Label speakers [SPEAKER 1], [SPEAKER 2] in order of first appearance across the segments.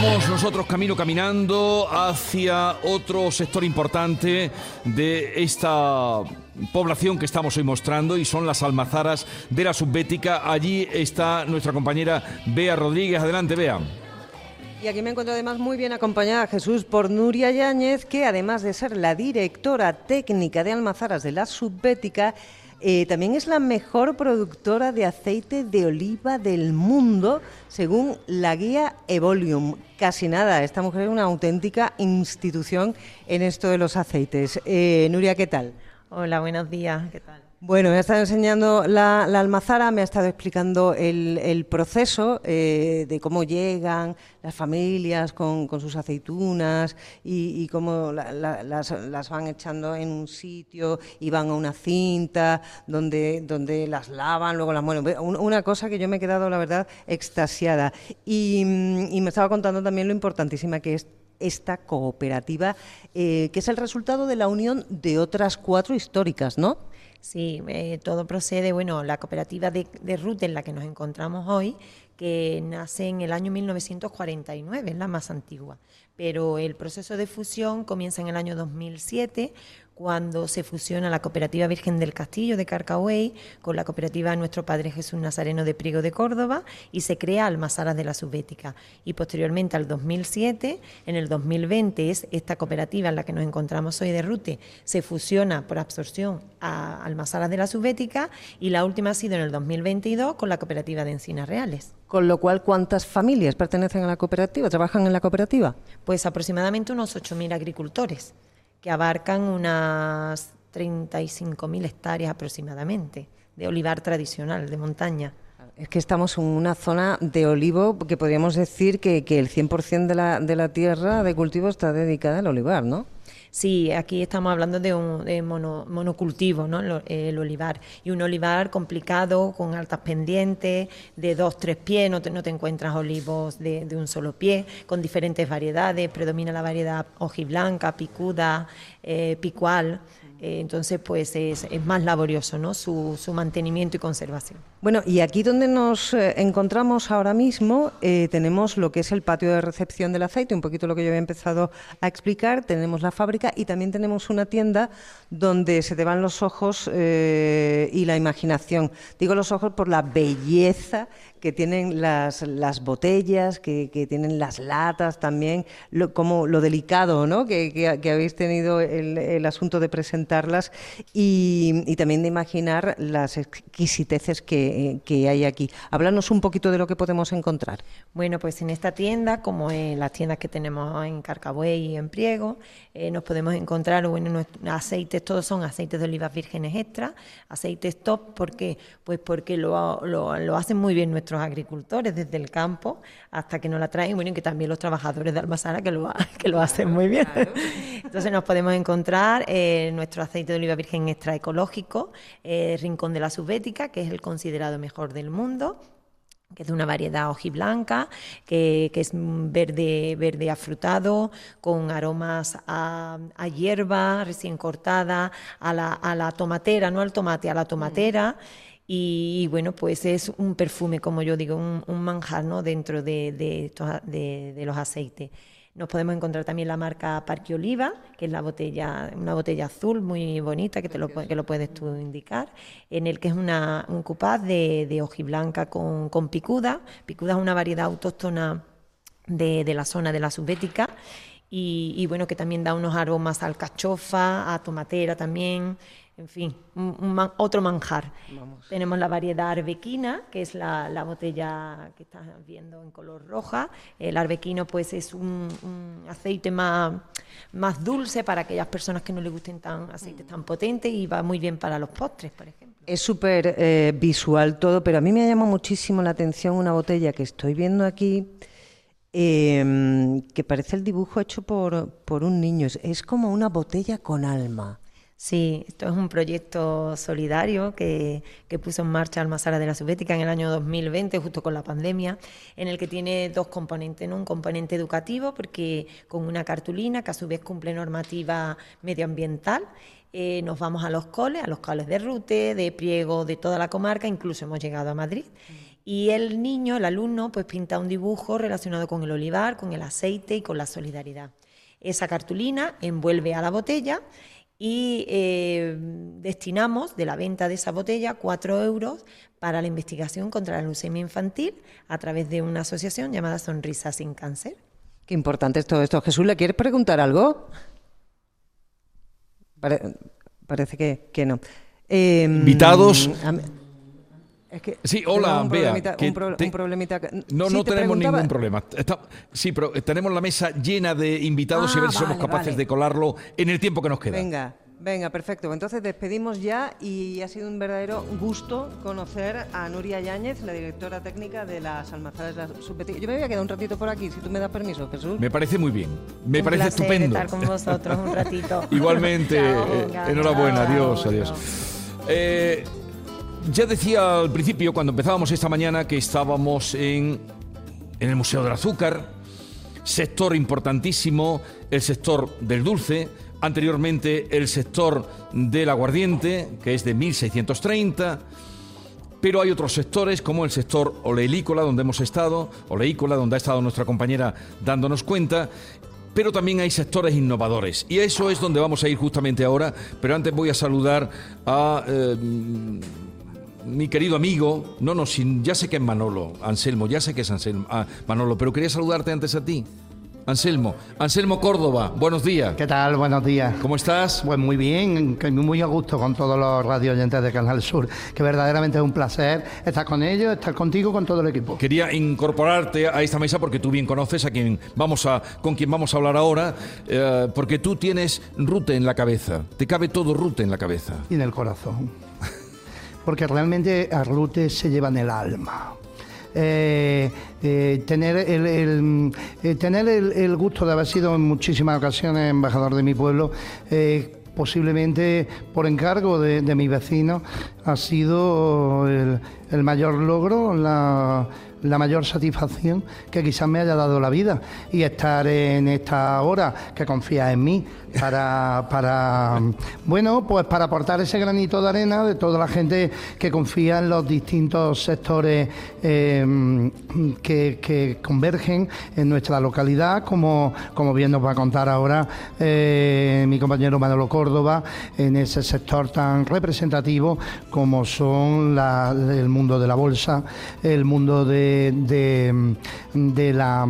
[SPEAKER 1] Vamos nosotros camino caminando hacia otro sector importante de esta población que estamos hoy mostrando y son las almazaras de la subbética. Allí está nuestra compañera Bea Rodríguez. Adelante, Bea.
[SPEAKER 2] Y aquí me encuentro además muy bien acompañada, Jesús, por Nuria Yáñez, que además de ser la directora técnica de almazaras de la subbética, eh, también es la mejor productora de aceite de oliva del mundo, según la guía Evolium. Casi nada, esta mujer es una auténtica institución en esto de los aceites. Eh, Nuria, ¿qué tal?
[SPEAKER 3] Hola, buenos días, ¿qué tal?
[SPEAKER 2] Bueno, me ha estado enseñando la, almazara, me ha estado explicando el, proceso eh, de cómo llegan las familias con, sus aceitunas y, cómo las, van echando en un sitio y van a una cinta donde, donde las lavan, luego las muelen. Una cosa que yo me he quedado, la verdad, extasiada. Y, me estaba contando también lo importantísima que es esta cooperativa, eh, que es el resultado de la unión de otras cuatro históricas, ¿no?
[SPEAKER 3] Sí, eh, todo procede, bueno, la cooperativa de, de RUT en la que nos encontramos hoy, que nace en el año 1949, es la más antigua, pero el proceso de fusión comienza en el año 2007 cuando se fusiona la Cooperativa Virgen del Castillo de Carcahuey con la Cooperativa Nuestro Padre Jesús Nazareno de Priego de Córdoba y se crea Almazaras de la Subbética. Y posteriormente al 2007, en el 2020 es esta cooperativa en la que nos encontramos hoy de Rute, se fusiona por absorción a Almazaras de la Subbética y la última ha sido en el 2022 con la Cooperativa de Encinas Reales.
[SPEAKER 2] Con lo cual, ¿cuántas familias pertenecen a la cooperativa? ¿Trabajan en la cooperativa?
[SPEAKER 3] Pues aproximadamente unos 8.000 agricultores que abarcan unas 35.000 hectáreas aproximadamente de olivar tradicional, de montaña.
[SPEAKER 2] Es que estamos en una zona de olivo que podríamos decir que, que el 100% de la, de la tierra de cultivo está dedicada al olivar, ¿no?
[SPEAKER 3] Sí, aquí estamos hablando de un monocultivo, ¿no? El, olivar. Y un olivar complicado, con altas pendientes, de dos, tres pies, no te, no te encuentras olivos de, un solo pie, con diferentes variedades, predomina la variedad hojiblanca, picuda, eh, picual. Eh, entonces, pues es, más laborioso ¿no? Su, mantenimiento y conservación.
[SPEAKER 2] Bueno, y aquí donde nos eh, encontramos ahora mismo, eh, tenemos lo que es el patio de recepción del aceite, un poquito lo que yo había empezado a explicar, tenemos la fábrica y también tenemos una tienda donde se te van los ojos y la imaginación. Digo los ojos por la belleza que tienen las, las botellas, que, tienen las latas también, lo, como lo delicado ¿no? que, habéis tenido el, el, asunto de presentarlas y, también de imaginar las exquisiteces que, que, hay aquí. Háblanos un poquito de lo que podemos encontrar.
[SPEAKER 3] Bueno, pues en esta tienda, como en las tiendas que tenemos en Carcabuey y en Priego, eh, nos podemos encontrar, bueno, aceites, todos son aceites de olivas vírgenes extra, aceites top, ¿por qué? Pues porque lo, lo, lo hacen muy bien nuestros nuestros agricultores desde el campo hasta que nos la traen, bueno, y que también los trabajadores de Almazara que lo, que lo hacen muy bien. Entonces nos podemos encontrar eh, nuestro aceite de oliva virgen extra ecológico, eh, Rincón de la Subbética, que es el considerado mejor del mundo que es de una variedad hojiblanca, que, que es verde, verde afrutado, con aromas a, hierba recién cortada, a la, a la, tomatera, no al tomate, a la tomatera. Mm. Y, bueno, pues es un perfume, como yo digo, un, manjar ¿no? dentro de, de, los aceites. Nos podemos encontrar también la marca Parque Oliva, que es la botella, una botella azul muy bonita, que, te lo, que lo puedes tú indicar, en el que es una, un cupaz de, de hojiblanca con, con picuda. Picuda es una variedad autóctona de, de la zona de la subbética y, bueno, que también da unos aromas al cachofa, a tomatera también en fin, un, otro manjar. Tenemos la variedad arbequina, que es la, botella que estás viendo en color roja. El arbequino pues es un, aceite más, más dulce para aquellas personas que no les gusten tan aceites tan potentes y va muy bien para los postres, por ejemplo.
[SPEAKER 2] Es súper eh, visual todo, pero a mí me ha llamado muchísimo la atención una botella que estoy viendo aquí. Em, que parece el dibujo hecho por, por un niño. Es como una botella con alma.
[SPEAKER 3] Sí, esto es un proyecto solidario que, puso en marcha Almazara de la Subbética en el año 2020, justo con la pandemia, en el que tiene dos componentes, un componente educativo, porque con una cartulina que a su vez cumple normativa medioambiental, eh, nos vamos a los coles, a los coles de Rute, de Priego, de toda la comarca, incluso hemos llegado a Madrid. Y el niño, el alumno, pues pinta un dibujo relacionado con el olivar, con el aceite y con la solidaridad. Esa cartulina envuelve a la botella y eh, destinamos de la venta de esa botella cuatro euros para la investigación contra la leucemia infantil a través de una asociación llamada Sonrisa sin Cáncer.
[SPEAKER 2] Qué importante es todo esto. Jesús, ¿le quieres preguntar algo? parece que, no.
[SPEAKER 1] Em, Invitados.
[SPEAKER 2] Es que
[SPEAKER 1] sí, hola,
[SPEAKER 2] un
[SPEAKER 1] Bea.
[SPEAKER 2] un problemita,
[SPEAKER 1] No, no tenemos ningún problema. sí, pero tenemos la mesa llena de invitados y a ver si ah, somos capaces de colarlo en el tiempo que nos queda.
[SPEAKER 2] Venga, venga, perfecto. Entonces despedimos ya y ha sido un verdadero gusto conocer a Nuria Yáñez, la directora técnica de las almazaras de la Yo me voy a quedar un ratito por aquí, si tú me das permiso, Jesús.
[SPEAKER 1] Me parece muy bien. Me parece estupendo.
[SPEAKER 3] estar con vosotros un ratito.
[SPEAKER 1] Igualmente. Eh, enhorabuena. adiós, adiós. Eh, ya decía al principio, cuando empezábamos esta mañana, que estábamos en, en el Museo del Azúcar, sector importantísimo, el sector del dulce, anteriormente el sector del aguardiente, que es de 1630, pero hay otros sectores como el sector oleícola, donde hemos estado, oleícola, donde ha estado nuestra compañera dándonos cuenta, pero también hay sectores innovadores. Y eso es donde vamos a ir justamente ahora, pero antes voy a saludar a... Eh, mi querido amigo, no, no, ya sé que es Manolo, Anselmo, ya sé que es Anselmo, ah, Manolo, pero quería saludarte antes a ti. Anselmo, Anselmo Córdoba, buenos días.
[SPEAKER 4] ¿Qué tal? Buenos días.
[SPEAKER 1] ¿Cómo estás?
[SPEAKER 4] Pues muy bien, muy a gusto con todos los radio oyentes de Canal Sur, que verdaderamente es un placer estar con ellos, estar contigo, con todo el equipo.
[SPEAKER 1] Quería incorporarte a esta mesa porque tú bien conoces a quien vamos a, con quien vamos a hablar ahora, eh, porque tú tienes Rute en la cabeza, te cabe todo Rute en la cabeza.
[SPEAKER 4] Y en el corazón porque realmente a Rute se lleva en el alma. Eh, eh, tener el, eh, tener el, gusto de haber sido en muchísimas ocasiones embajador de mi pueblo, posiblemente por encargo de, de mis vecinos, ha sido el, mayor logro, la mayor satisfacción que quizás me haya dado la vida y estar en esta hora que confía en mí para, para bueno, pues para aportar ese granito de arena de toda la gente que confía en los distintos sectores em, que, convergen en nuestra localidad, como, como bien nos va a contar ahora eh, mi compañero Manolo Córdoba, en ese sector tan representativo como son el mundo de la bolsa, el mundo de de, la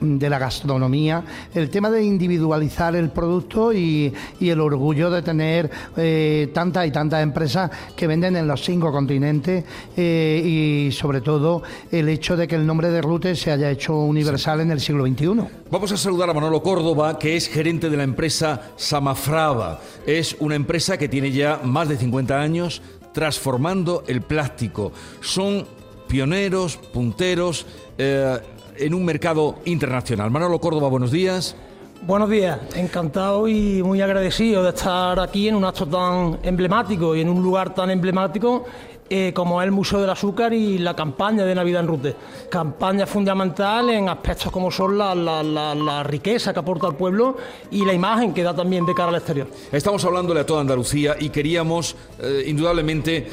[SPEAKER 4] de la gastronomía, el tema de individualizar el producto y, el orgullo de tener eh, tantas y tantas empresas que venden en los cinco continentes eh, y sobre todo el hecho de que el nombre de Rute se haya hecho universal en el siglo XXI.
[SPEAKER 1] Vamos a saludar a Manolo Córdoba, que es gerente de la empresa Samafrava. Es una empresa que tiene ya más de 50 años transformando el plástico. Son pioneros, punteros eh, en un mercado internacional. Manolo Córdoba, buenos días.
[SPEAKER 5] Buenos días, encantado y muy agradecido de estar aquí en un acto tan emblemático y en un lugar tan emblemático eh, como es el Museo del Azúcar y la campaña de Navidad en Rute. Campaña fundamental en aspectos como son la, riqueza que aporta al pueblo y la imagen que da también de cara al exterior.
[SPEAKER 1] Estamos hablándole a toda Andalucía y queríamos, eh, indudablemente,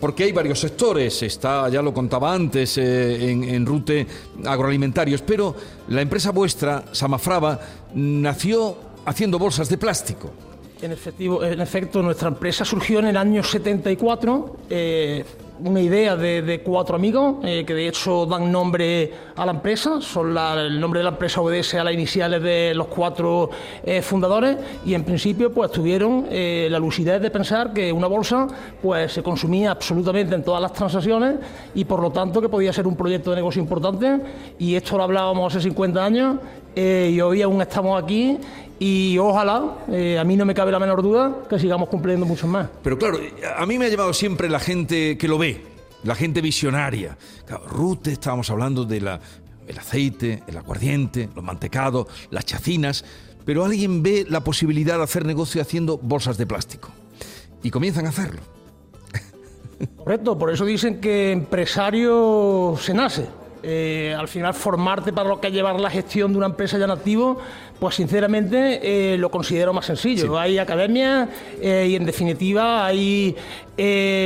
[SPEAKER 1] porque hay varios sectores, está, ya lo contaba antes, eh, en, Rute agroalimentarios, pero la empresa vuestra, Samafrava, nació haciendo bolsas de plástico.
[SPEAKER 5] En, efectivo, en efecto, nuestra empresa surgió en el año 74 una idea de, cuatro amigos eh, que de hecho dan nombre a la empresa, son el nombre de la empresa obedece a las iniciales de los cuatro eh, fundadores y en principio pues tuvieron eh, la lucidez de pensar que una bolsa pues se consumía absolutamente en todas las transacciones y por lo tanto que podía ser un proyecto de negocio importante y esto lo hablábamos hace 50 años y hoy aún estamos aquí y ojalá, eh, a mí no me cabe la menor duda, que sigamos cumpliendo muchos más.
[SPEAKER 1] Pero claro, a mí me ha llevado siempre la gente que lo ve, la gente visionaria. Claro, Rute, estábamos hablando del aceite, el aguardiente, los mantecados, las chacinas, pero alguien ve la posibilidad de hacer negocio haciendo bolsas de plástico y comienzan a hacerlo.
[SPEAKER 5] Correcto, por eso dicen que empresario se nace Eh, al final, formarte para lo que es llevar la gestión de una empresa ya en activo, pues sinceramente eh, lo considero más sencillo. Hay academias y en definitiva hay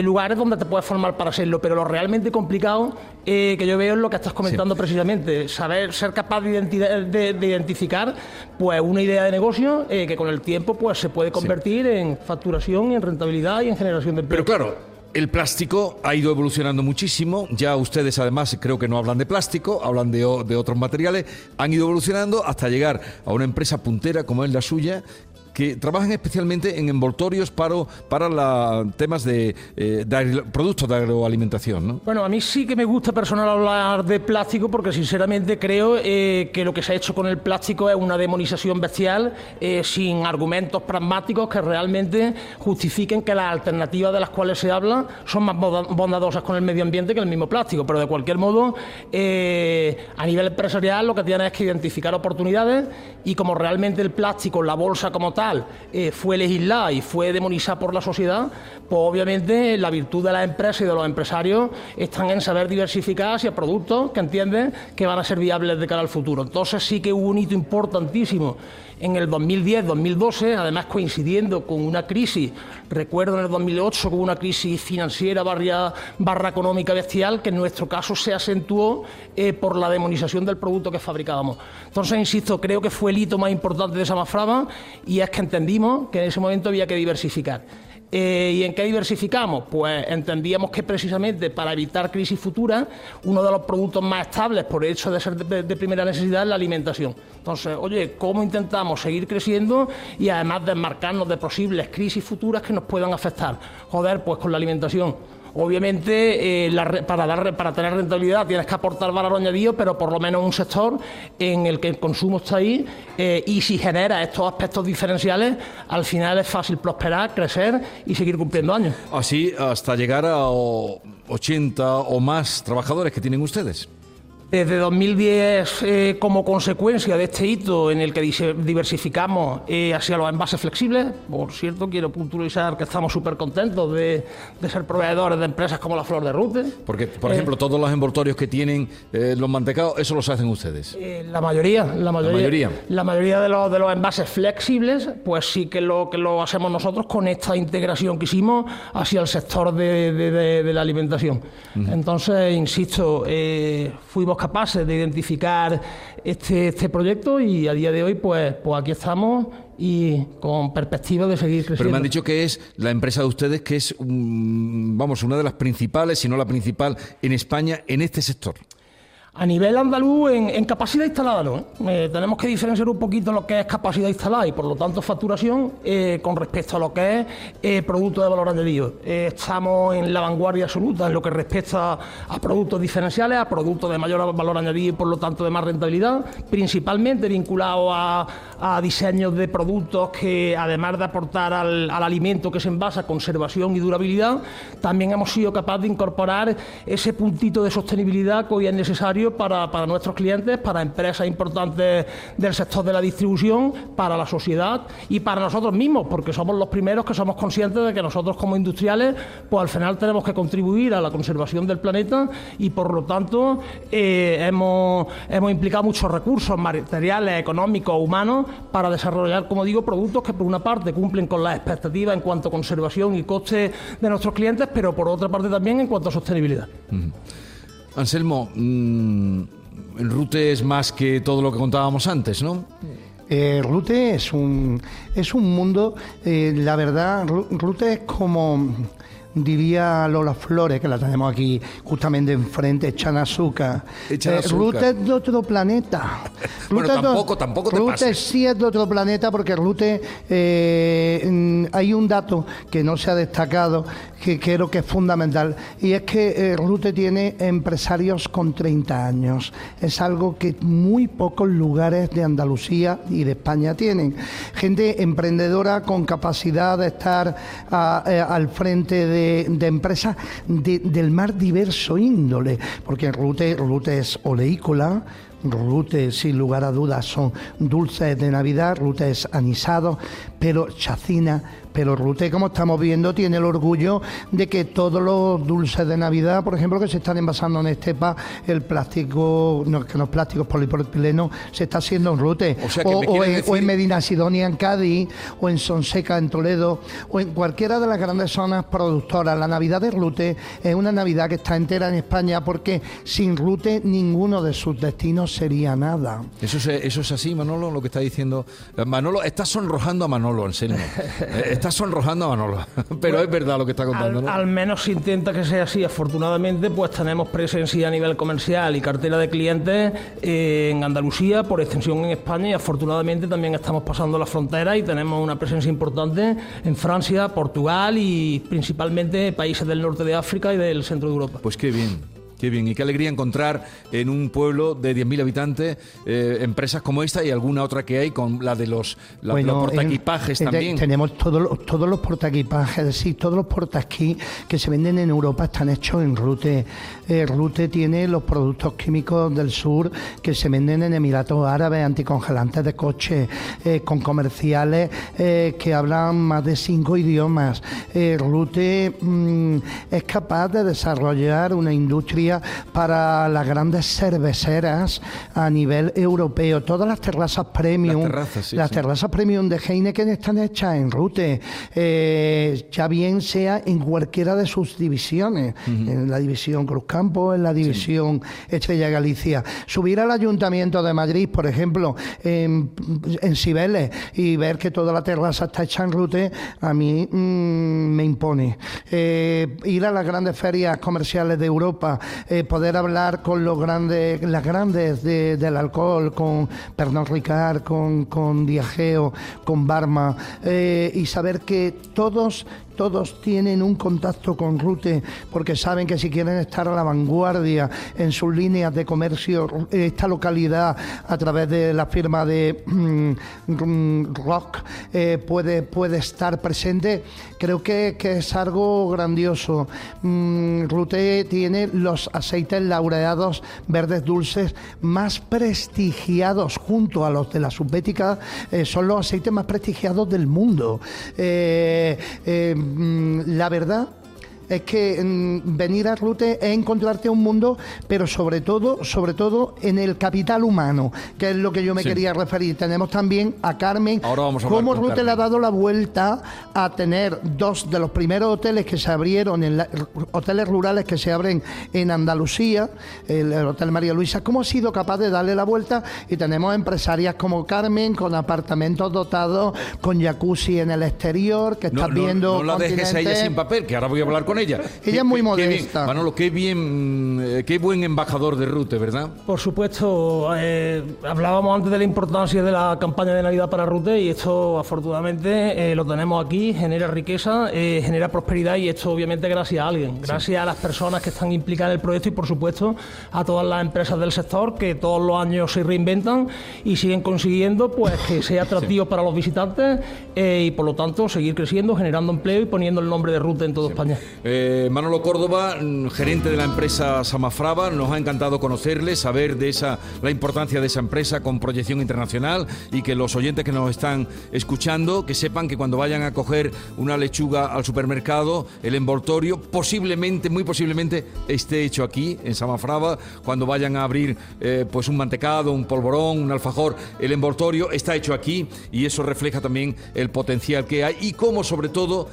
[SPEAKER 5] lugares donde te puedes formar para hacerlo, pero lo realmente complicado que yo veo es lo que estás comentando precisamente, saber ser capaz de, identificar pues una idea de negocio que con el tiempo pues se puede convertir en facturación, en rentabilidad y en generación de empleo.
[SPEAKER 1] Pero claro, el plástico ha ido evolucionando muchísimo. Ya ustedes, además, creo que no hablan de plástico, hablan de, otros materiales. Han ido evolucionando hasta llegar a una empresa puntera como es la suya, que trabajan especialmente en envoltorios para, para temas de, eh, productos de agroalimentación. ¿no?
[SPEAKER 5] Bueno, a mí sí que me gusta personal hablar de plástico porque sinceramente creo eh, que lo que se ha hecho con el plástico es una demonización bestial eh, sin argumentos pragmáticos que realmente justifiquen que las alternativas de las cuales se habla son más bondadosas con el medio ambiente que el mismo plástico. Pero de cualquier modo, a nivel empresarial lo que tienen es que identificar oportunidades y como realmente el plástico, la bolsa como tal, eh, fue legislada y fue demonizada por la sociedad, pues obviamente la virtud de las empresas y de los empresarios están en saber diversificar hacia productos que entienden que van a ser viables de cara al futuro. Entonces sí que hubo un hito importantísimo en el 2010-2012, además coincidiendo con una crisis, recuerdo en el 2008 con una crisis financiera barra, económica bestial, que en nuestro caso se acentuó eh, por la demonización del producto que fabricábamos. Entonces, insisto, creo que fue el hito más importante de esa mafraba y es que entendimos que en ese momento había que diversificar. Eh, ¿Y en qué diversificamos? Pues entendíamos que precisamente para evitar crisis futuras, uno de los productos más estables por el hecho de ser de, primera necesidad es la alimentación. Entonces, oye, ¿cómo intentamos seguir creciendo y además desmarcarnos de posibles crisis futuras que nos puedan afectar? Joder, pues con la alimentación. Obviamente, eh, para, dar, para tener rentabilidad tienes que aportar valor añadido, pero por lo menos un sector en el que el consumo está ahí eh, y si genera estos aspectos diferenciales, al final es fácil prosperar, crecer y seguir cumpliendo años.
[SPEAKER 1] Así hasta llegar a 80 o más trabajadores que tienen ustedes.
[SPEAKER 5] Desde 2010, eh, como consecuencia de este hito en el que diversificamos eh, hacia los envases flexibles, por cierto, quiero puntualizar que estamos súper contentos de, ser proveedores de empresas como la Flor de Rute.
[SPEAKER 1] Porque, por eh, ejemplo, todos los envoltorios que tienen los mantecados, eso los hacen ustedes.
[SPEAKER 5] la mayoría, la mayoría, la mayoría, de, los, de los envases flexibles, pues sí que lo que lo hacemos nosotros con esta integración que hicimos hacia el sector de, la alimentación. Entonces, insisto, fuimos capaces de identificar este, este proyecto y a día de hoy pues, pues aquí estamos y con perspectiva de seguir creciendo.
[SPEAKER 1] Pero me han dicho que es la empresa de ustedes que es, vamos, una de las principales, si no la principal en España en este sector.
[SPEAKER 5] A nivel andaluz, en, capacidad instalada no. ¿eh? tenemos que diferenciar un poquito lo que es capacidad instalada y por lo tanto facturación eh, con respecto a lo que es eh, producto de valor añadido. estamos en la vanguardia absoluta en lo que respecta a productos diferenciales, a productos de mayor valor añadido y por lo tanto de más rentabilidad, principalmente vinculado a, diseños de productos que además de aportar al, alimento que se envasa conservación y durabilidad, también hemos sido capaces de incorporar ese puntito de sostenibilidad que hoy es necesario para, nuestros clientes, para empresas importantes del sector de la distribución, para la sociedad y para nosotros mismos, porque somos los primeros que somos conscientes de que nosotros como industriales, pues al final tenemos que contribuir a la conservación del planeta y por lo tanto eh, hemos, hemos implicado muchos recursos materiales, económicos, humanos, para desarrollar, como digo, productos que por una parte cumplen con las expectativas en cuanto a conservación y coste de nuestros clientes, pero por otra parte también en cuanto a sostenibilidad.
[SPEAKER 1] Anselmo, mmm, Rute es más que todo lo que contábamos antes, ¿no?
[SPEAKER 4] Eh, Rute es un, es un mundo, eh, la verdad, Rute es como diría Lola Flores, que la tenemos aquí justamente enfrente, echan azúcar.
[SPEAKER 1] Echan
[SPEAKER 4] eh, Rute es de otro planeta.
[SPEAKER 1] bueno, tampoco, tampoco te
[SPEAKER 4] Rute sí es de otro planeta porque Rute, eh, hay un dato que no se ha destacado, que creo que es fundamental, y es que eh, Rute tiene empresarios con 30 años. Es algo que muy pocos lugares de Andalucía y de España tienen. Gente emprendedora con capacidad de estar al frente de de, empresas del más diverso índole, porque Rute, Rute es oleícola, Rute, sin lugar a dudas, son dulces de Navidad, Rute es anisado, pero Chacina, pero Rute, como estamos viendo, tiene el orgullo de que todos los dulces de Navidad, por ejemplo, que se están envasando en Estepa, el plástico, no, que no es plástico, es polipropileno, se está haciendo en Rute. O, en, Medina Sidonia, en Cádiz, o en Sonseca, en Toledo, o en cualquiera de las grandes zonas productoras. La Navidad de Rute es una Navidad que está entera en España porque sin Rute ninguno de sus destinos sería nada.
[SPEAKER 1] Eso es, eso es así, Manolo, lo que está diciendo. Eh, Manolo, está sonrojando a Manolo. Eh, está sonrojando a Manolo. Pero es verdad lo que está contando.
[SPEAKER 5] Al, al menos se intenta que sea así. Afortunadamente, pues tenemos presencia a nivel comercial y cartera de clientes eh, en Andalucía, por extensión en España y afortunadamente también estamos pasando la frontera y tenemos una presencia importante en Francia, Portugal y principalmente países del norte de África y del centro de Europa.
[SPEAKER 1] Pues qué bien. Qué bien, y qué alegría encontrar en un pueblo de 10.000 habitantes eh, empresas como esta y alguna otra que hay con la de los, la, los portaequipajes también.
[SPEAKER 4] tenemos todos todos los portaequipajes, es decir, todos los portaesquí que se venden en Europa están hechos en Rute. Eh, Rute tiene los productos químicos del sur que se venden en Emiratos Árabes, anticongelantes de coche, eh, con comerciales que hablan más de cinco idiomas. Rute mm, es capaz de desarrollar una industria para las grandes cerveceras a nivel europeo. Todas las terrazas premium, las terrazas, premium de Heineken están hechas en Rute, eh, ya bien sea en cualquiera de sus divisiones, en la división Cruzcampo, en la división Estrella Galicia. Subir al Ayuntamiento de Madrid, por ejemplo, en, Cibeles y ver que toda la terraza está hecha en Rute, a mí mm, me impone. Eh, ir a las grandes ferias comerciales de Europa, eh, poder hablar con los grandes, las grandes del alcohol, con Pernod Ricard, con, con Diageo, con Barma, eh, y saber que todos todos tienen un contacto con Rute porque saben que si quieren estar a la vanguardia en sus líneas de comercio, esta localidad a través de la firma de mm, Rock eh, puede, puede estar presente, creo que, es algo grandioso. Mm, Rute tiene los aceites laureados verdes dulces más prestigiados junto a los de la subbética, eh, son los aceites más prestigiados del mundo. Eh, Mm, la verdad es que mm, venir a Rute es encontrarte un mundo, pero sobre todo, sobre todo en el capital humano, que es lo que yo me quería referir. Tenemos también a Carmen,
[SPEAKER 1] Ahora vamos a
[SPEAKER 4] cómo Rute le ha dado la vuelta a tener dos de los primeros hoteles que se abrieron, en hoteles rurales que se abren en Andalucía, el, Hotel María Luisa, cómo ha sido capaz de darle la vuelta y tenemos empresarias como Carmen con apartamentos dotados con jacuzzi en el exterior, que estás viendo...
[SPEAKER 1] No la dejes a ella sin papel, que ahora voy a hablar con ella ella.
[SPEAKER 4] Ella es muy modesta.
[SPEAKER 1] Manolo, qué bien, eh, qué buen embajador de Rute, ¿verdad?
[SPEAKER 5] Por supuesto. Eh, hablábamos antes de la importancia de la campaña de Navidad para Rute y esto, afortunadamente, eh, lo tenemos aquí. Genera riqueza, genera prosperidad y esto, obviamente, gracias a alguien. Gracias a las personas que están implicadas en el proyecto y, por supuesto, a todas las empresas del sector que todos los años se reinventan y siguen consiguiendo pues que sea atractivo para los visitantes y, por lo tanto, seguir creciendo, generando empleo y poniendo el nombre de Rute en toda España.
[SPEAKER 1] Eh, Manolo Córdoba, mm, gerente de la empresa Samafrava, nos ha encantado conocerle, saber de esa la importancia de esa empresa con proyección internacional y que los oyentes que nos están escuchando que sepan que cuando vayan a coger una lechuga al supermercado, el envoltorio posiblemente, muy posiblemente esté hecho aquí en Samafrava, cuando vayan a abrir eh, pues un mantecado, un polvorón, un alfajor, el envoltorio está hecho aquí y eso refleja también el potencial que hay y cómo sobre todo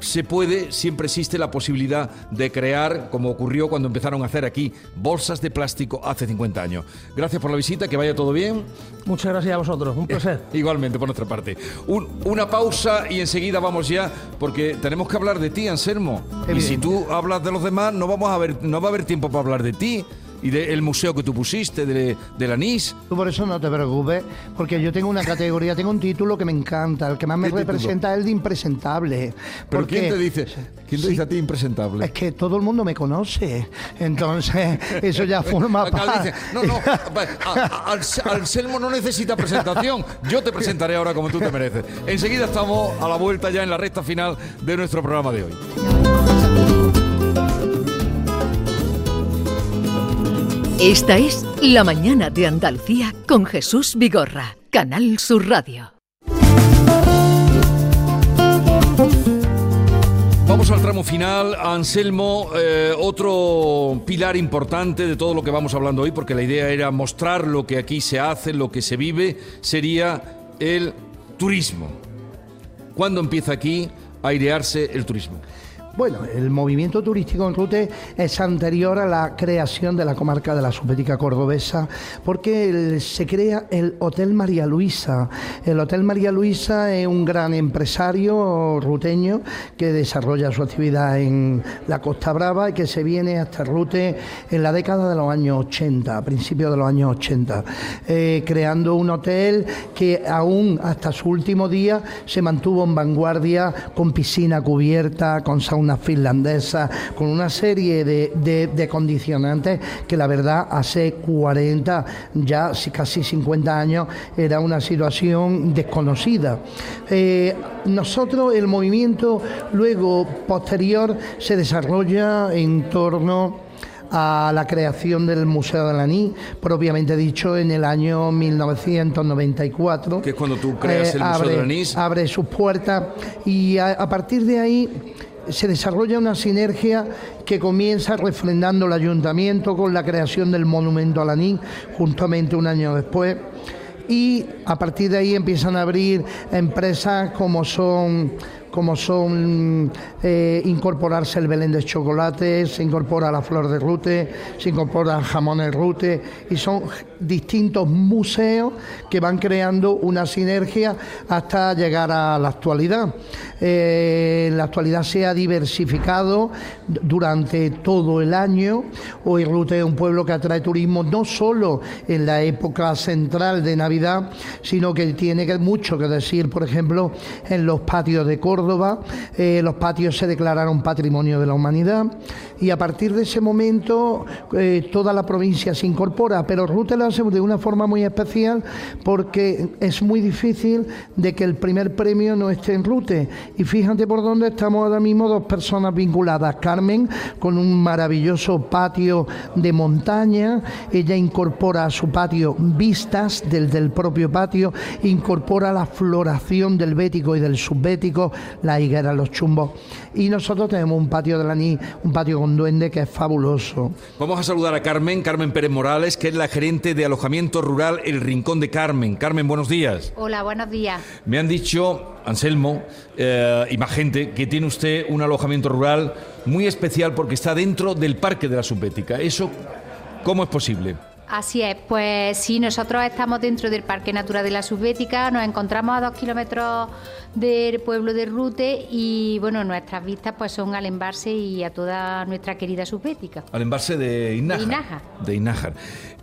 [SPEAKER 1] se puede, siempre existe la posibilidad de crear, como ocurrió cuando empezaron a hacer aquí, bolsas de plástico hace 50 años. Gracias por la visita, que vaya todo bien.
[SPEAKER 5] Muchas gracias a vosotros, un placer.
[SPEAKER 1] igualmente, por nuestra parte. una pausa y enseguida vamos ya, porque tenemos que hablar de ti, Anselmo. Y si tú hablas de los demás, no, vamos a ver, no va a haber tiempo para hablar de ti y del museo que tú pusiste, de, de la NIS.
[SPEAKER 4] Tú por eso no te preocupes, porque yo tengo una categoría, tengo un título que me encanta, el que más me representa es el de impresentable.
[SPEAKER 1] ¿Pero quién te dice? ¿Quién te dice a ti impresentable?
[SPEAKER 4] Es que todo el mundo me conoce, entonces eso ya forma parte.
[SPEAKER 1] No, no, Anselmo no necesita presentación, yo te presentaré ahora como tú te mereces. Enseguida estamos a la vuelta ya en la recta final de nuestro programa de hoy.
[SPEAKER 6] Esta es La Mañana de Andalucía con Jesús Vigorra, Canal Sur Radio.
[SPEAKER 1] Vamos al tramo final. Anselmo, eh, otro pilar importante de todo lo que vamos hablando hoy, porque la idea era mostrar lo que aquí se hace, lo que se vive, sería el turismo. ¿Cuándo empieza aquí a airearse el turismo?
[SPEAKER 4] Bueno, el movimiento turístico en Rute es anterior a la creación de la comarca de la Subética Cordobesa, porque se crea el Hotel María Luisa. El Hotel María Luisa es un gran empresario ruteño que desarrolla su actividad en la Costa Brava y que se viene hasta Rute en la década de los años 80, a principios de los años 80, eh, creando un hotel que aún hasta su último día se mantuvo en vanguardia con piscina cubierta, con sauna finlandesa, con una serie de, condicionantes que la verdad hace 40, ya casi 50 años, era una situación desconocida. Eh, nosotros, el movimiento luego posterior se desarrolla en torno a la creación del Museo de Laní, propiamente dicho en el año 1994.
[SPEAKER 1] Que es cuando tú creas el Museo
[SPEAKER 4] de
[SPEAKER 1] Laní.
[SPEAKER 4] Abre sus puertas y a partir de ahí se desarrolla una sinergia que comienza refrendando el ayuntamiento con la creación del monumento a Lanín, justamente un año después. Y a partir de ahí empiezan a abrir empresas como son como son eh, incorporarse el Belén de chocolate, se incorpora la flor de rute, se incorpora el jamón de rute y son distintos museos que van creando una sinergia hasta llegar a la actualidad. Eh, la actualidad se ha diversificado durante todo el año. Hoy Rute es un pueblo que atrae turismo no solo en la época central de Navidad, sino que tiene mucho que decir, por ejemplo, en los patios de Córdoba. Eh, los patios se declararon patrimonio de la humanidad y a partir de ese momento eh, toda la provincia se incorpora, pero Rute lo hace de una forma muy especial porque es muy difícil de que el primer premio no esté en Rute. Y fíjate por dónde estamos ahora mismo dos personas vinculadas. Carmen, con un maravilloso patio de montaña, ella incorpora a su patio vistas del, del propio patio, incorpora la floración del bético y del subbético, la higuera, los chumbos. Y nosotros tenemos un patio de la ni, un patio con duende que es fabuloso.
[SPEAKER 1] Vamos a saludar a Carmen, Carmen Pérez Morales, que es la gerente de alojamiento rural El Rincón de Carmen. Carmen, buenos días.
[SPEAKER 7] Hola, buenos días.
[SPEAKER 1] Me han dicho, Anselmo eh, y más gente, que tiene usted un alojamiento rural muy especial porque está dentro del Parque de la Subbética. ¿Eso cómo es posible?
[SPEAKER 7] Así es, pues sí, nosotros estamos dentro del Parque Natural de la Subbética, nos encontramos a dos kilómetros del pueblo de Rute y bueno, nuestras vistas pues son al embalse y a toda nuestra querida Subbética.
[SPEAKER 1] Al embalse de Inájar. De Inájar.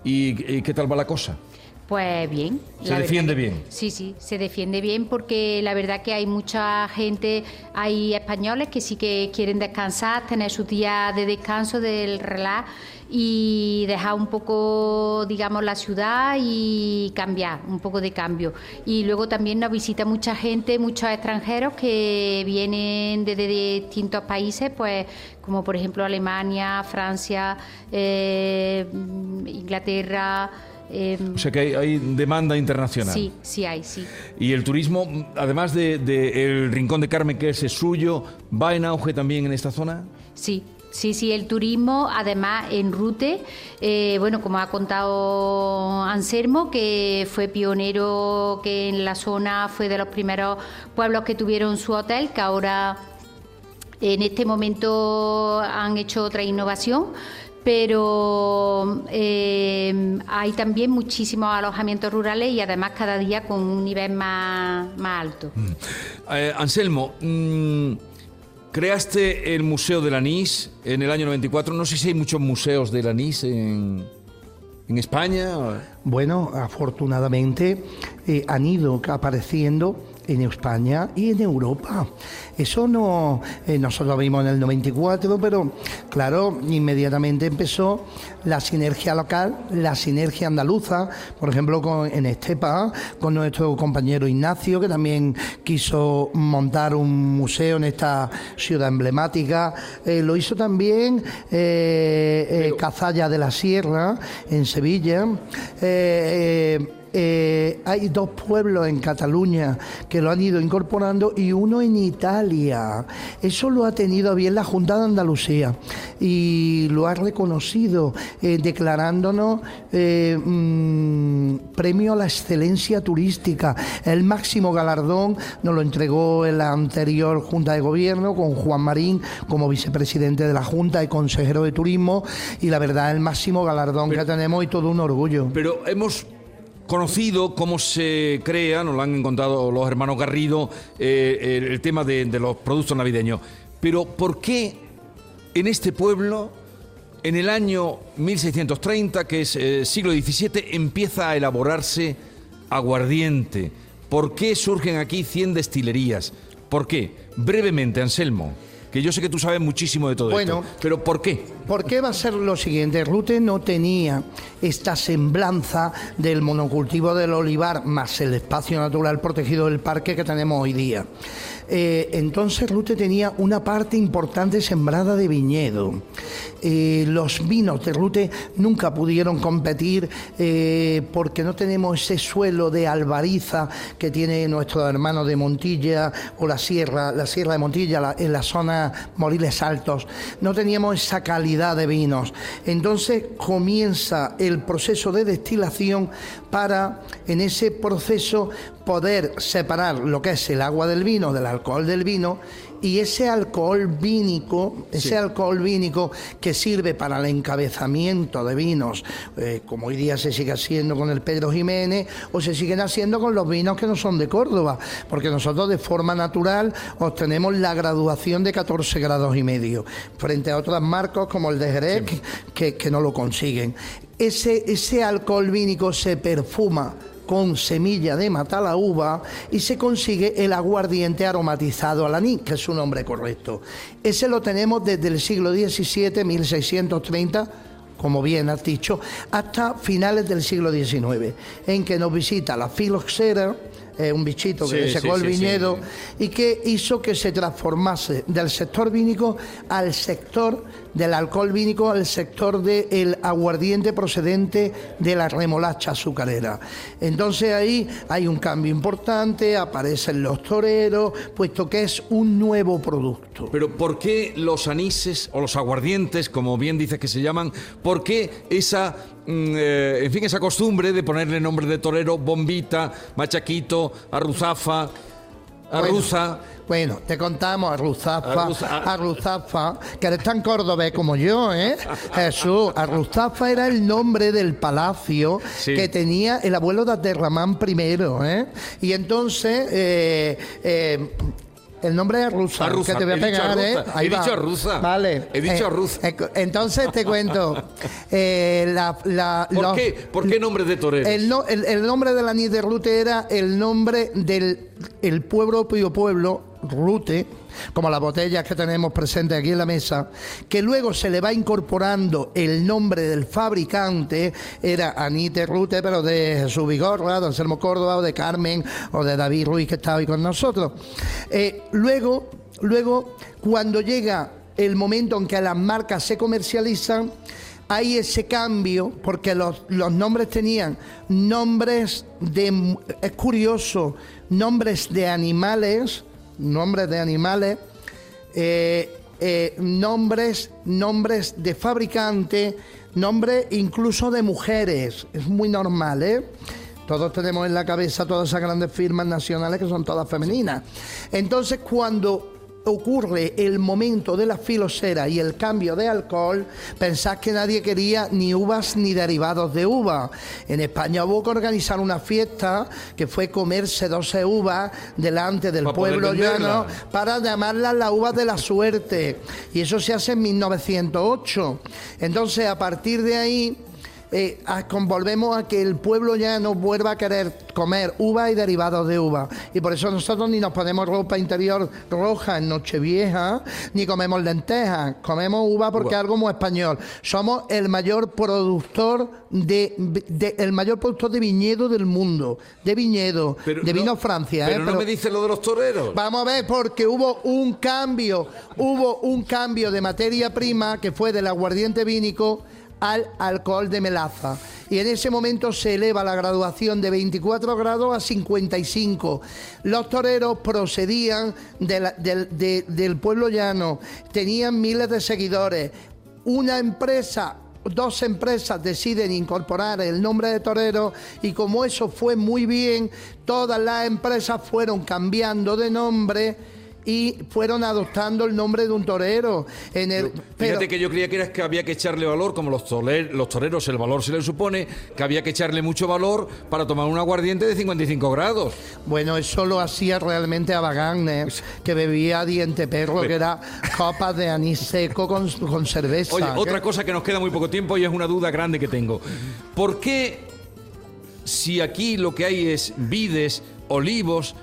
[SPEAKER 1] ¿Y, qué tal va la cosa?
[SPEAKER 7] Pues bien.
[SPEAKER 1] ¿Se defiende bien?
[SPEAKER 7] Sí, sí, se defiende bien porque la verdad que hay mucha gente, hay españoles que sí que quieren descansar, tener su día de descanso del relax y dejar un poco, digamos, la ciudad y cambiar, un poco de cambio. Y luego también nos visita mucha gente, muchos extranjeros que vienen desde distintos países, pues como por ejemplo Alemania, Francia, eh, Inglaterra.
[SPEAKER 1] Em, o sea que hay, demanda internacional.
[SPEAKER 7] Sí, sí hay, sí.
[SPEAKER 1] Y el turismo, además del de, el Rincón de Carmen, que es suyo, ¿va en auge también en esta zona?
[SPEAKER 7] Sí, Sí, sí, el turismo, además en Rute, eh, bueno, como ha contado Anselmo, que fue pionero, que en la zona fue de los primeros pueblos que tuvieron su hotel, que ahora en este momento han hecho otra innovación, pero eh, hay también muchísimos alojamientos rurales y además cada día con un nivel más, alto. Mm.
[SPEAKER 1] Eh, Anselmo, mm, Creaste el Museo del Anís en el año 94. No sé si hay muchos museos del anís en, en España.
[SPEAKER 4] Bueno, afortunadamente eh, han ido apareciendo en España y en Europa. Eso no, eh, nosotros lo vimos en el 94, pero claro, inmediatamente empezó la sinergia local, la sinergia andaluza, por ejemplo, con, en Estepa, con nuestro compañero Ignacio, que también quiso montar un museo en esta ciudad emblemática. Eh, lo hizo también eh, Cazalla de la Sierra, en Sevilla. Eh, hay dos pueblos en Cataluña que lo han ido incorporando y uno en Italia. Eso lo ha tenido bien la Junta de Andalucía y lo ha reconocido eh, declarándonos eh, mm, premio a la excelencia turística. El máximo galardón nos lo entregó en la anterior Junta de Gobierno con Juan Marín como vicepresidente de la Junta y consejero de Turismo y la verdad el máximo galardón que tenemos y todo un orgullo.
[SPEAKER 1] Pero hemos conocido cómo se crea, nos lo han encontrado los hermanos Garrido, eh, el, tema de, los productos navideños. Pero ¿por qué en este pueblo, en el año 1630, que es eh, siglo XVII, empieza a elaborarse aguardiente? ¿Por qué surgen aquí 100 destilerías? ¿Por qué? Brevemente, Anselmo que yo sé que tú sabes muchísimo de todo
[SPEAKER 4] bueno,
[SPEAKER 1] esto. Pero ¿por qué?
[SPEAKER 4] ¿Por qué va a ser lo siguiente? Rute no tenía esta semblanza del monocultivo del olivar más el espacio natural protegido del parque que tenemos hoy día. Eh, entonces Rute tenía una parte importante sembrada de viñedo. Eh, los vinos de Rute nunca pudieron competir eh, porque no tenemos ese suelo de albariza que tiene nuestro hermano de Montilla o la sierra, la sierra de Montilla en la zona Moriles Altos. No teníamos esa calidad de vinos. Entonces comienza el proceso de destilación para en ese proceso poder separar lo que es el agua del vino del alcohol del vino y ese alcohol vínico, ese alcohol vínico que sirve para el encabezamiento de vinos, eh, como hoy día se sigue haciendo con el Pedro Jiménez o se siguen haciendo con los vinos que no son de Córdoba, porque nosotros de forma natural obtenemos la graduación de 14 grados y medio, frente a otros marcos como el de Jerez que, que no lo consiguen. Ese, ese alcohol vínico se perfuma con semilla de uva y se consigue el aguardiente aromatizado al anís, que es su nombre correcto. Ese lo tenemos desde el siglo XVII, 1630 como bien has dicho, hasta finales del siglo XIX, en que nos visita la filoxera, eh, un bichito que secó el viñedo y que hizo que se transformase del sector vínico al sector del alcohol vínico, al sector del aguardiente procedente de la remolacha azucarera. Entonces ahí hay un cambio importante, aparecen los toreros, puesto que es un nuevo producto.
[SPEAKER 1] Pero ¿por qué los anises o los aguardientes, como bien dices que se llaman, por qué esa eh, en fin, esa costumbre de ponerle nombre de torero, bombita, machaquito, arruzafa, arruza.
[SPEAKER 4] Bueno, te contamos Arruzafa, Arruzafa, que eres tan cordobés como yo, ¿eh? Jesús, Arruzafa era el nombre del palacio que tenía el abuelo de Aterramán I, ¿eh? Y entonces eh, eh el nombre es rusa, que te voy a pegar, ¿eh?
[SPEAKER 1] He dicho rusa.
[SPEAKER 4] Vale.
[SPEAKER 1] He dicho
[SPEAKER 4] eh,
[SPEAKER 1] rusa.
[SPEAKER 4] Eh, entonces te cuento. Eh, la,
[SPEAKER 1] ¿Por, qué? ¿Por qué nombre de torero?
[SPEAKER 4] El, el, nombre de la anís de Rute era el nombre del el pueblo, pueblo, Rute como las botellas que tenemos presentes aquí en la mesa, que luego se le va incorporando el nombre del fabricante, era Anite Rute, pero de Jesús Vigorra, de Anselmo Córdoba, o de Carmen, o de David Ruiz, que estaba ahí con nosotros. Eh, luego, luego, cuando llega el momento en que las marcas se comercializan, hay ese cambio, porque los, los, nombres tenían nombres de, es curioso, nombres de animales, nombres de animales, eh, eh, nombres, nombres de fabricante, nombres incluso de mujeres. Es muy normal, ¿eh? Todos tenemos en la cabeza todas esas grandes firmas nacionales que son todas femeninas. Entonces, cuando ocurre el momento de la filosera y el cambio de alcohol, pensad que nadie quería ni uvas ni derivados de uva. En España hubo que organizar una fiesta que fue comerse 12 uvas delante del pueblo llano para llamarlas la uva de la suerte. Y eso se hace en 1908. Entonces, a partir de ahí eh, volvemos a que el pueblo ya no vuelva a querer comer uva y derivados de uva. Y por eso nosotros ni nos ponemos ropa interior roja en Nochevieja, ni comemos lentejas. Comemos uva porque es algo muy español. Somos el mayor productor de, el mayor productor de viñedo del mundo. De viñedo, de vino Francia.
[SPEAKER 1] Pero, ¿eh? no me dice lo de los toreros.
[SPEAKER 4] Vamos a ver, porque hubo un cambio, hubo un cambio de materia prima que fue del aguardiente vínico al alcohol de melaza. Y en ese momento se eleva la graduación de 24 grados a 55. Los toreros procedían del pueblo llano, tenían miles de seguidores. Una empresa dos empresas deciden incorporar el nombre de torero y como eso fue muy bien, todas las empresas fueron cambiando de nombre y fueron adoptando el nombre de un torero. En el,
[SPEAKER 1] Fíjate que yo creía que era que había que echarle valor, como los, los toreros el valor se les supone, que había que echarle mucho valor para tomar un aguardiente de 55 grados.
[SPEAKER 4] Bueno, eso lo hacía realmente a ¿eh? que bebía diente perro, que era copas de anís seco con, con cerveza.
[SPEAKER 1] Oye, otra cosa que nos queda muy poco tiempo y es una duda grande que tengo. ¿Por qué si aquí lo que hay es vides, olivos,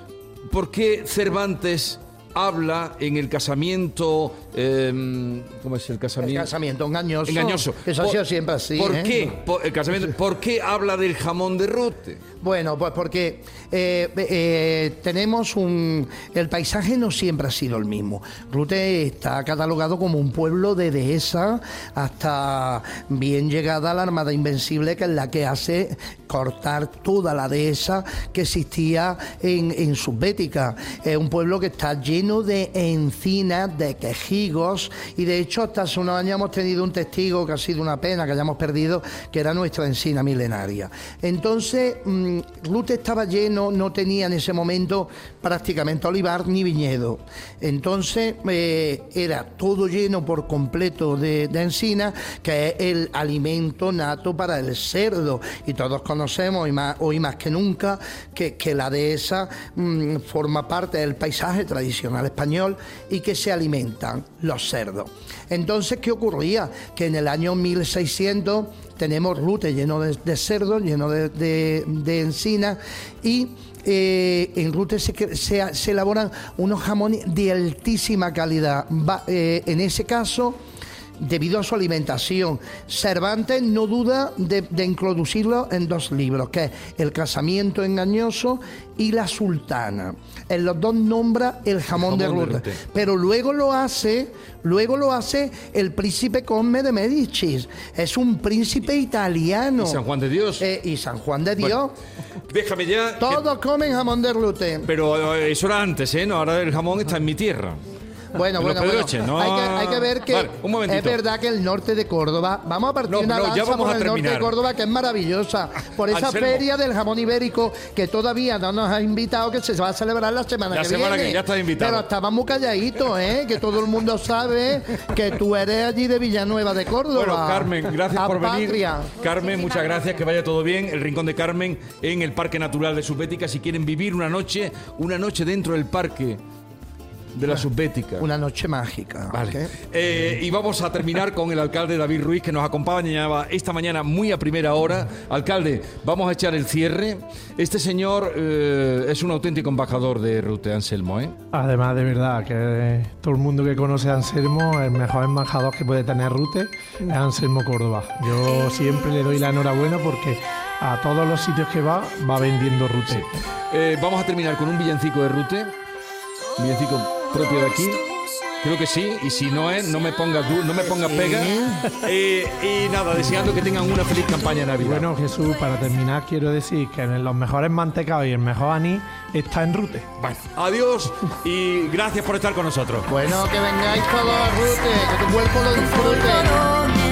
[SPEAKER 1] ¿por qué Cervantes habla en el casamiento. Em, ¿Cómo es el casamiento?
[SPEAKER 4] El casamiento engañoso.
[SPEAKER 1] Engañoso.
[SPEAKER 4] Eso ha sido siempre así.
[SPEAKER 1] ¿Por
[SPEAKER 4] ¿eh?
[SPEAKER 1] qué? Por, el casamiento, ¿Por qué habla del jamón de rute?
[SPEAKER 4] Bueno, pues porque eh, eh, tenemos un. El paisaje no siempre ha sido el mismo. Rute está catalogado como un pueblo de dehesa hasta bien llegada la Armada Invencible, que es la que hace cortar toda la dehesa que existía en, en Subbética. Es un pueblo que está lleno de encinas, de quejigos, y de hecho, hasta hace unos años hemos tenido un testigo que ha sido una pena que hayamos perdido, que era nuestra encina milenaria. Entonces, mm, Rute estaba lleno, no tenía en ese momento prácticamente olivar ni viñedo. Entonces eh, era todo lleno por completo de, encina, que es el alimento nato para el cerdo. Y todos conocemos, hoy más, que nunca, que, la dehesa mm, forma parte del paisaje tradicional español y que se alimentan los cerdos. Entonces, ¿qué ocurría? Que en el año 1600 tenemos Rute lleno de, cerdos, lleno de, encina y eh, en Rute se, elaboran unos jamones de altísima calidad. Eh, en ese caso, debido a su alimentación. Cervantes no duda de, introducirlo en dos libros, que es El casamiento engañoso y La sultana. En los dos nombra el jamón, de, Rute. Pero luego lo hace, luego lo hace el príncipe Conme de Medici. Es un príncipe italiano.
[SPEAKER 1] ¿Y San Juan de Dios?
[SPEAKER 4] Eh, y San Juan de Dios.
[SPEAKER 1] déjame ya.
[SPEAKER 4] Todos comen jamón de Rute.
[SPEAKER 1] Pero eh, eso era antes, ¿eh? No, ahora el jamón está en mi tierra.
[SPEAKER 4] Bueno, bueno, bueno. hay, que, ver que es verdad que el norte de Córdoba, vamos a partir una lanza por el norte de Córdoba que es maravillosa, por esa feria del jamón ibérico que todavía no nos ha invitado, que se va a celebrar la semana
[SPEAKER 1] la
[SPEAKER 4] que
[SPEAKER 1] semana
[SPEAKER 4] viene.
[SPEAKER 1] Que ya está invitado.
[SPEAKER 4] Pero estamos muy calladitos, ¿eh? que todo el mundo sabe que tú eres allí de Villanueva de Córdoba.
[SPEAKER 1] Bueno, Carmen, gracias por venir. Carmen, muchas gracias, que vaya todo bien. El Rincón de Carmen en el Parque Natural de Subbética. Si quieren vivir una noche, una noche dentro del parque de la subbética.
[SPEAKER 4] Una noche mágica.
[SPEAKER 1] Vale. Eh, y vamos a terminar con el alcalde David Ruiz, que nos acompañaba esta mañana muy a primera hora. Alcalde, vamos a echar el cierre. Este señor eh, es un auténtico embajador de Rute Anselmo, ¿eh?
[SPEAKER 8] Además, de verdad, que todo el mundo que conoce a Anselmo, el mejor embajador que puede tener Rute es Anselmo Córdoba. Yo siempre le doy la enhorabuena porque a todos los sitios que va, va vendiendo Rute.
[SPEAKER 1] Eh, vamos a terminar con un villancico de Rute. villancico propio de aquí. Creo que sí, y si no es, no me pongas no me pongas pega. Eh, y nada, deseando que tengan una feliz campaña Navidad.
[SPEAKER 8] Bueno, Jesús, para terminar quiero decir que en los mejores mantecados y el mejor anís está en Rute.
[SPEAKER 1] Bueno, adiós y gracias por estar con nosotros.
[SPEAKER 4] Bueno, que vengáis todos a Rute, que tu cuerpo lo disfrute.